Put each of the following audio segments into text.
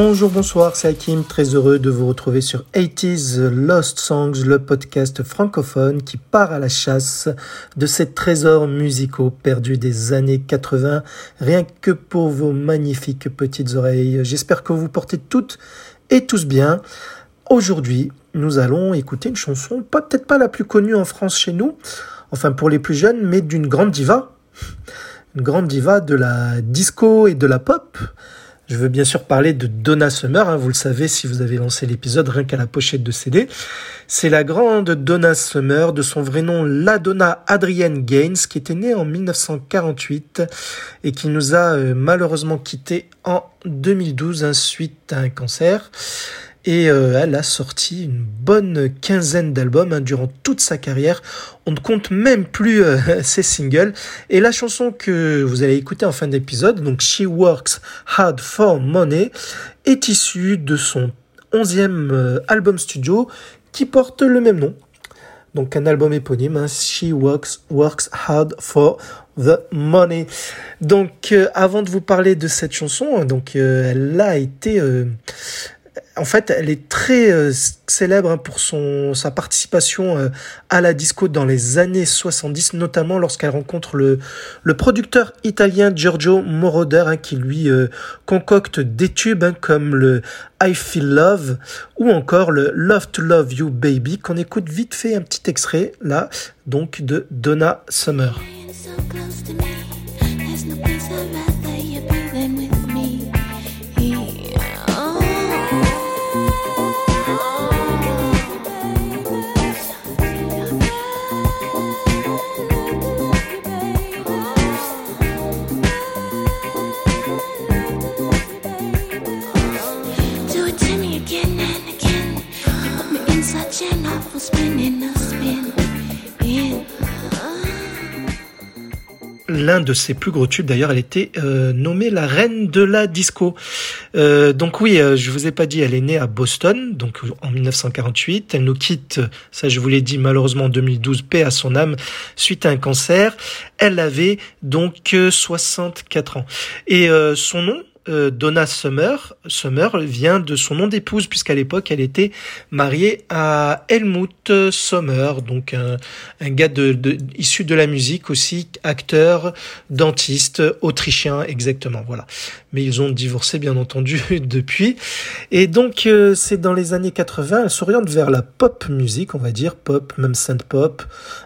Bonjour, bonsoir, c'est Hakim, très heureux de vous retrouver sur 80s Lost Songs, le podcast francophone qui part à la chasse de ces trésors musicaux perdus des années 80, rien que pour vos magnifiques petites oreilles. J'espère que vous portez toutes et tous bien. Aujourd'hui, nous allons écouter une chanson, peut-être pas la plus connue en France chez nous, enfin pour les plus jeunes, mais d'une grande diva, une grande diva de la disco et de la pop. Je veux bien sûr parler de Donna Summer, hein, vous le savez si vous avez lancé l'épisode rien qu'à la pochette de CD. C'est la grande Donna Summer, de son vrai nom la Donna Adrienne Gaines, qui était née en 1948 et qui nous a euh, malheureusement quitté en 2012 hein, suite à un cancer. Et euh, elle a sorti une bonne quinzaine d'albums hein, durant toute sa carrière. On ne compte même plus euh, ses singles. Et la chanson que vous allez écouter en fin d'épisode, donc She Works Hard for Money, est issue de son onzième euh, album studio qui porte le même nom. Donc un album éponyme, hein, She Works, Works Hard for the Money. Donc avant de vous parler de cette chanson, donc elle a été en fait, elle est très euh, célèbre hein, pour sa participation euh, à la disco dans les années 70, notamment lorsqu'elle rencontre le, le producteur italien Giorgio Moroder, hein, qui lui euh, concocte des tubes hein, comme le I Feel Love ou encore le Love to Love You Baby, qu'on écoute vite fait un petit extrait là, donc de Donna Summer. L'un de ses plus gros tubes. D'ailleurs, elle était euh, nommée la reine de la disco. Euh, donc oui, euh, je vous ai pas dit, elle est née à Boston, donc en 1948. Elle nous quitte, ça je vous l'ai dit, malheureusement en 2012, paix à son âme, suite à un cancer. Elle avait donc 64 ans. Et son nom, euh, Donna Summer, Summer vient de son nom d'épouse puisqu'à l'époque elle était mariée à Helmut Sommer, donc un, gars issu de la musique aussi, acteur, dentiste, autrichien exactement, voilà. Mais ils ont divorcé bien entendu depuis. Et donc euh, c'est dans les années 80, elle s'oriente vers la pop musique, on va dire pop, même synth pop,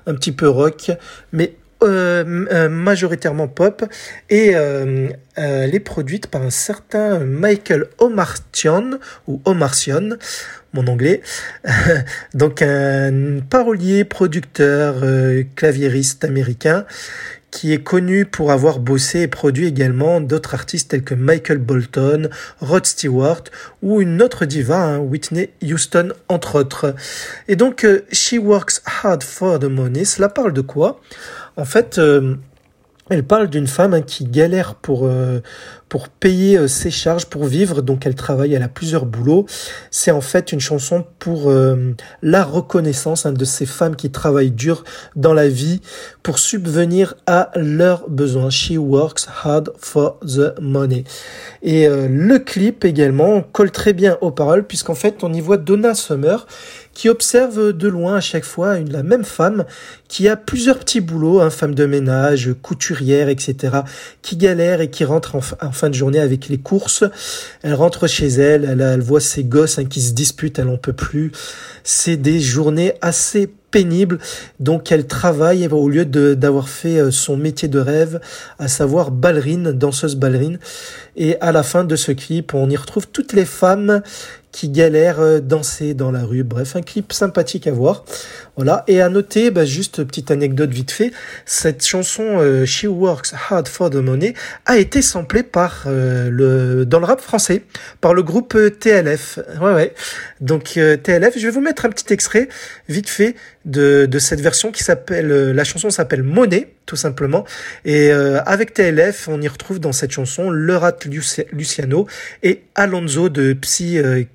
un petit peu rock, mais euh, euh, majoritairement pop et euh, elle est produite par un certain Michael Omartian ou Omartian mon anglais donc un parolier producteur claviériste américain qui est connu pour avoir bossé et produit également d'autres artistes tels que Michael Bolton, Rod Stewart ou une autre diva, hein, Whitney Houston entre autres. Et donc, She Works Hard for the Money, cela parle de quoi? En fait, euh, elle parle d'une femme hein, qui galère pour euh, pour payer euh, ses charges, pour vivre. Donc elle travaille, elle a plusieurs boulots. C'est en fait une chanson pour la reconnaissance hein, de ces femmes qui travaillent dur dans la vie pour subvenir à leurs besoins. She works hard for the money. Et le clip également colle très bien aux paroles puisqu'en fait on y voit Donna Summer qui observe de loin à chaque fois une, la même femme qui a plusieurs petits boulots, hein, femme de ménage, couturière, etc., qui galère et qui rentre en, fin de journée avec les courses. Elle rentre chez elle, elle, voit ses gosses hein, qui se disputent, elle en peut plus. C'est des journées assez pénibles, donc elle travaille au lieu d'avoir fait euh, son métier de rêve, à savoir ballerine, danseuse ballerine. Et à la fin de ce clip, on y retrouve toutes les femmes qui galèrent euh, danser dans la rue. Bref, un clip sympathique à voir. Voilà. Et à noter, bah, juste petite anecdote vite fait, cette chanson euh, She Works Hard for the Money a été samplée par euh, le dans le rap français par le groupe TLF. Ouais ouais. Donc TLF, je vais vous mettre un petit extrait vite fait de, de cette version qui s'appelle la chanson s'appelle Money tout simplement. Et avec TLF, on y retrouve dans cette chanson le rat Luciano et Alonso de Psy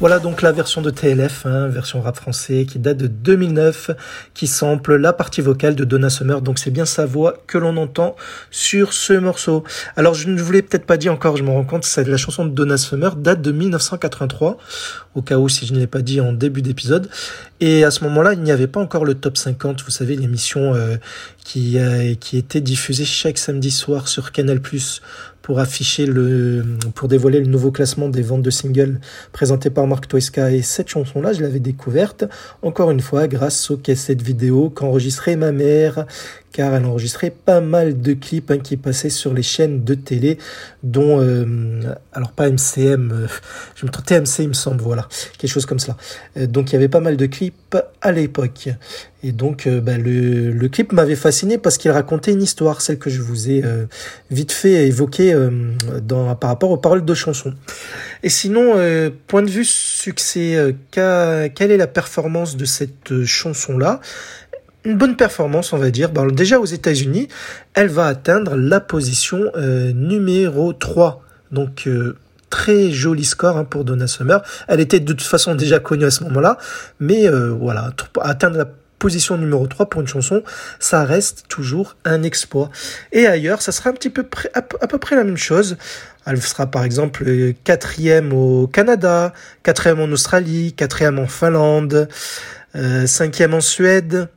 Voilà donc la version de TLF, hein, version rap français qui date de 2009 Qui sample la partie vocale de Donna Summer. Donc c'est bien sa voix que l'on entend sur ce morceau. Alors je ne vous l'ai peut-être pas dit encore, je me rends compte La chanson de Donna Summer date de 1983 au cas si je ne l'ai pas dit en début d'épisode. Et à ce moment-là, il n'y avait pas encore le top 50, vous savez, l'émission euh, qui, euh, qui était diffusée chaque samedi soir sur Canal+, pour afficher le, pour dévoiler le nouveau classement des ventes de singles présenté par Marc Toeska. Et cette chanson-là, je l'avais découverte, encore une fois, grâce aux cassettes vidéo qu'enregistrait ma mère, car elle enregistrait pas mal de clips hein, qui passaient sur les chaînes de télé, dont, euh, alors pas MCM, euh, je me trompe, TMC il me semble, voilà, quelque chose comme cela. Euh, donc il y avait pas mal de clips à l'époque. Et donc bah, le, clip m'avait fasciné parce qu'il racontait une histoire, celle que je vous ai vite fait évoquer dans, par rapport aux paroles de chansons. Et sinon, point de vue succès, quelle est la performance de cette chanson-là? Une bonne performance, on va dire. déjà aux États-Unis, elle va atteindre la position euh, numéro 3. Donc euh, très joli score hein, pour Donna Summer. Elle était de toute façon déjà connue à ce moment-là, mais euh, voilà, atteindre la position numéro 3 pour une chanson, ça reste toujours un exploit. Et ailleurs, ça sera un petit peu à, peu près la même chose. Elle sera par exemple quatrième au Canada, quatrième en Australie, quatrième en Finlande, cinquième en Suède,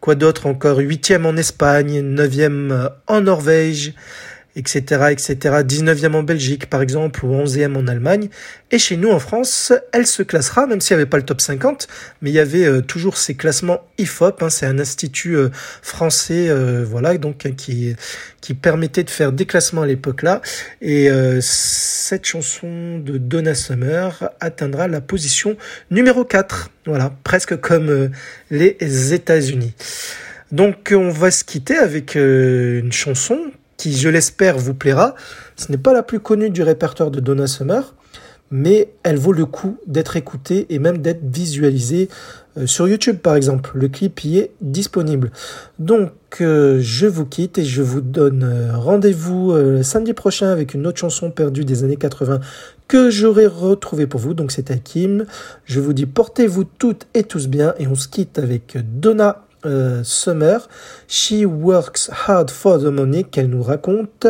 Quoi d'autre encore Huitième en Espagne, neuvième en Norvège, etc., etc. 19e en Belgique, par exemple, ou 11e en Allemagne. Et chez nous, en France, elle se classera, même s'il n'y avait pas le top 50, mais il y avait euh, toujours ces classements IFOP, hein, c'est un institut euh, français, euh, voilà, donc hein, qui, qui permettait de faire des classements à l'époque-là. Et cette chanson de Donna Summer atteindra la position numéro 4, voilà, presque comme les États-Unis. Donc on va se quitter avec une chanson qui, je l'espère, vous plaira. Ce n'est pas la plus connue du répertoire de Donna Summer, mais elle vaut le coup d'être écoutée et même d'être visualisée euh, sur YouTube, par exemple. Le clip y est disponible. Donc, euh, je vous quitte et je vous donne euh, rendez-vous samedi prochain avec une autre chanson perdue des années 80 que j'aurai retrouvée pour vous. Donc, c'est Hakim. Je vous dis portez-vous toutes et tous bien et on se quitte avec Donna euh, Summer, She Works Hard for the Money, qu'elle nous raconte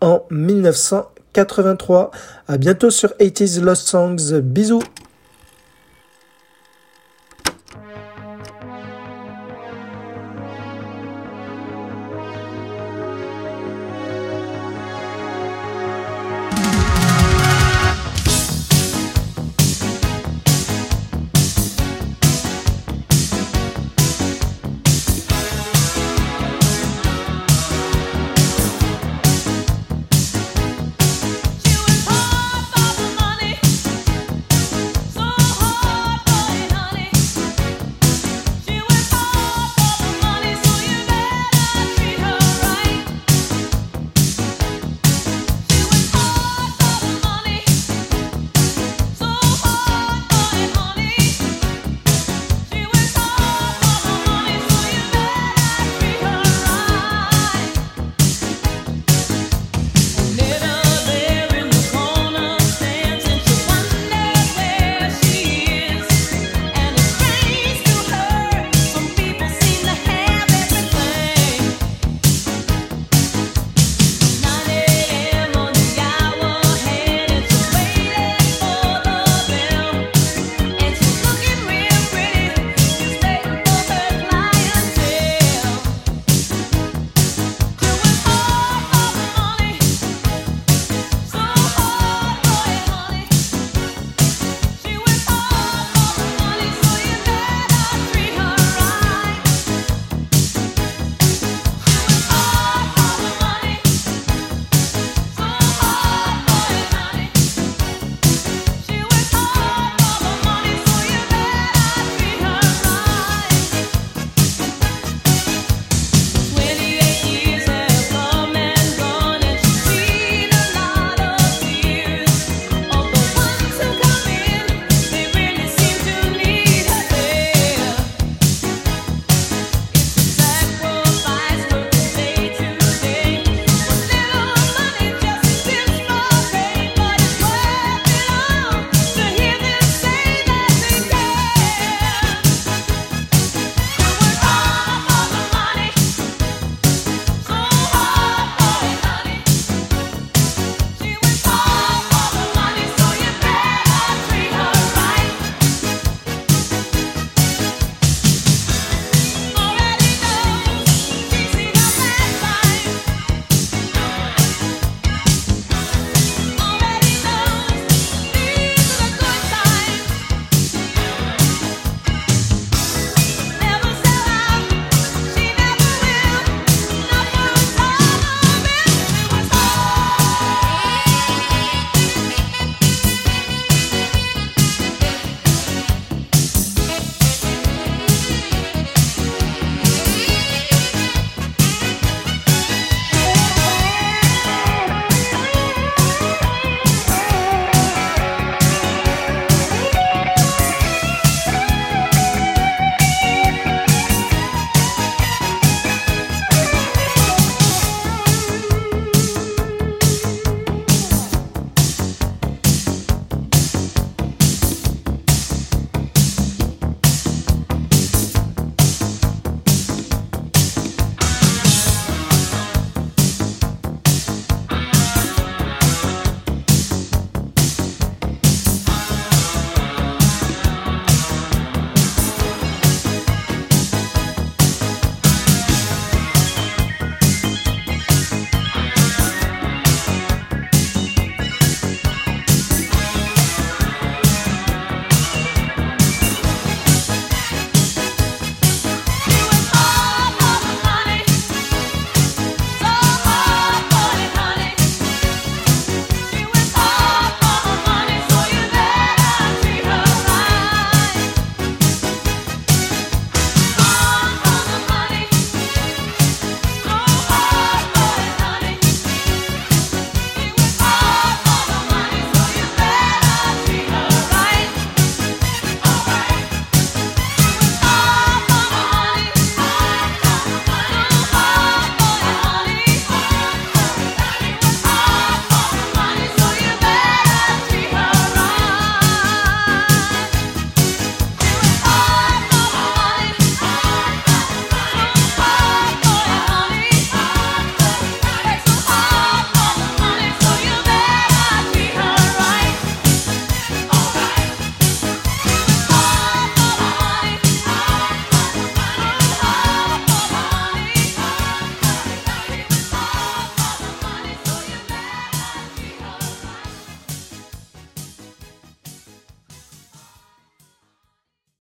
en 1983. À bientôt sur 80s Lost Songs. Bisous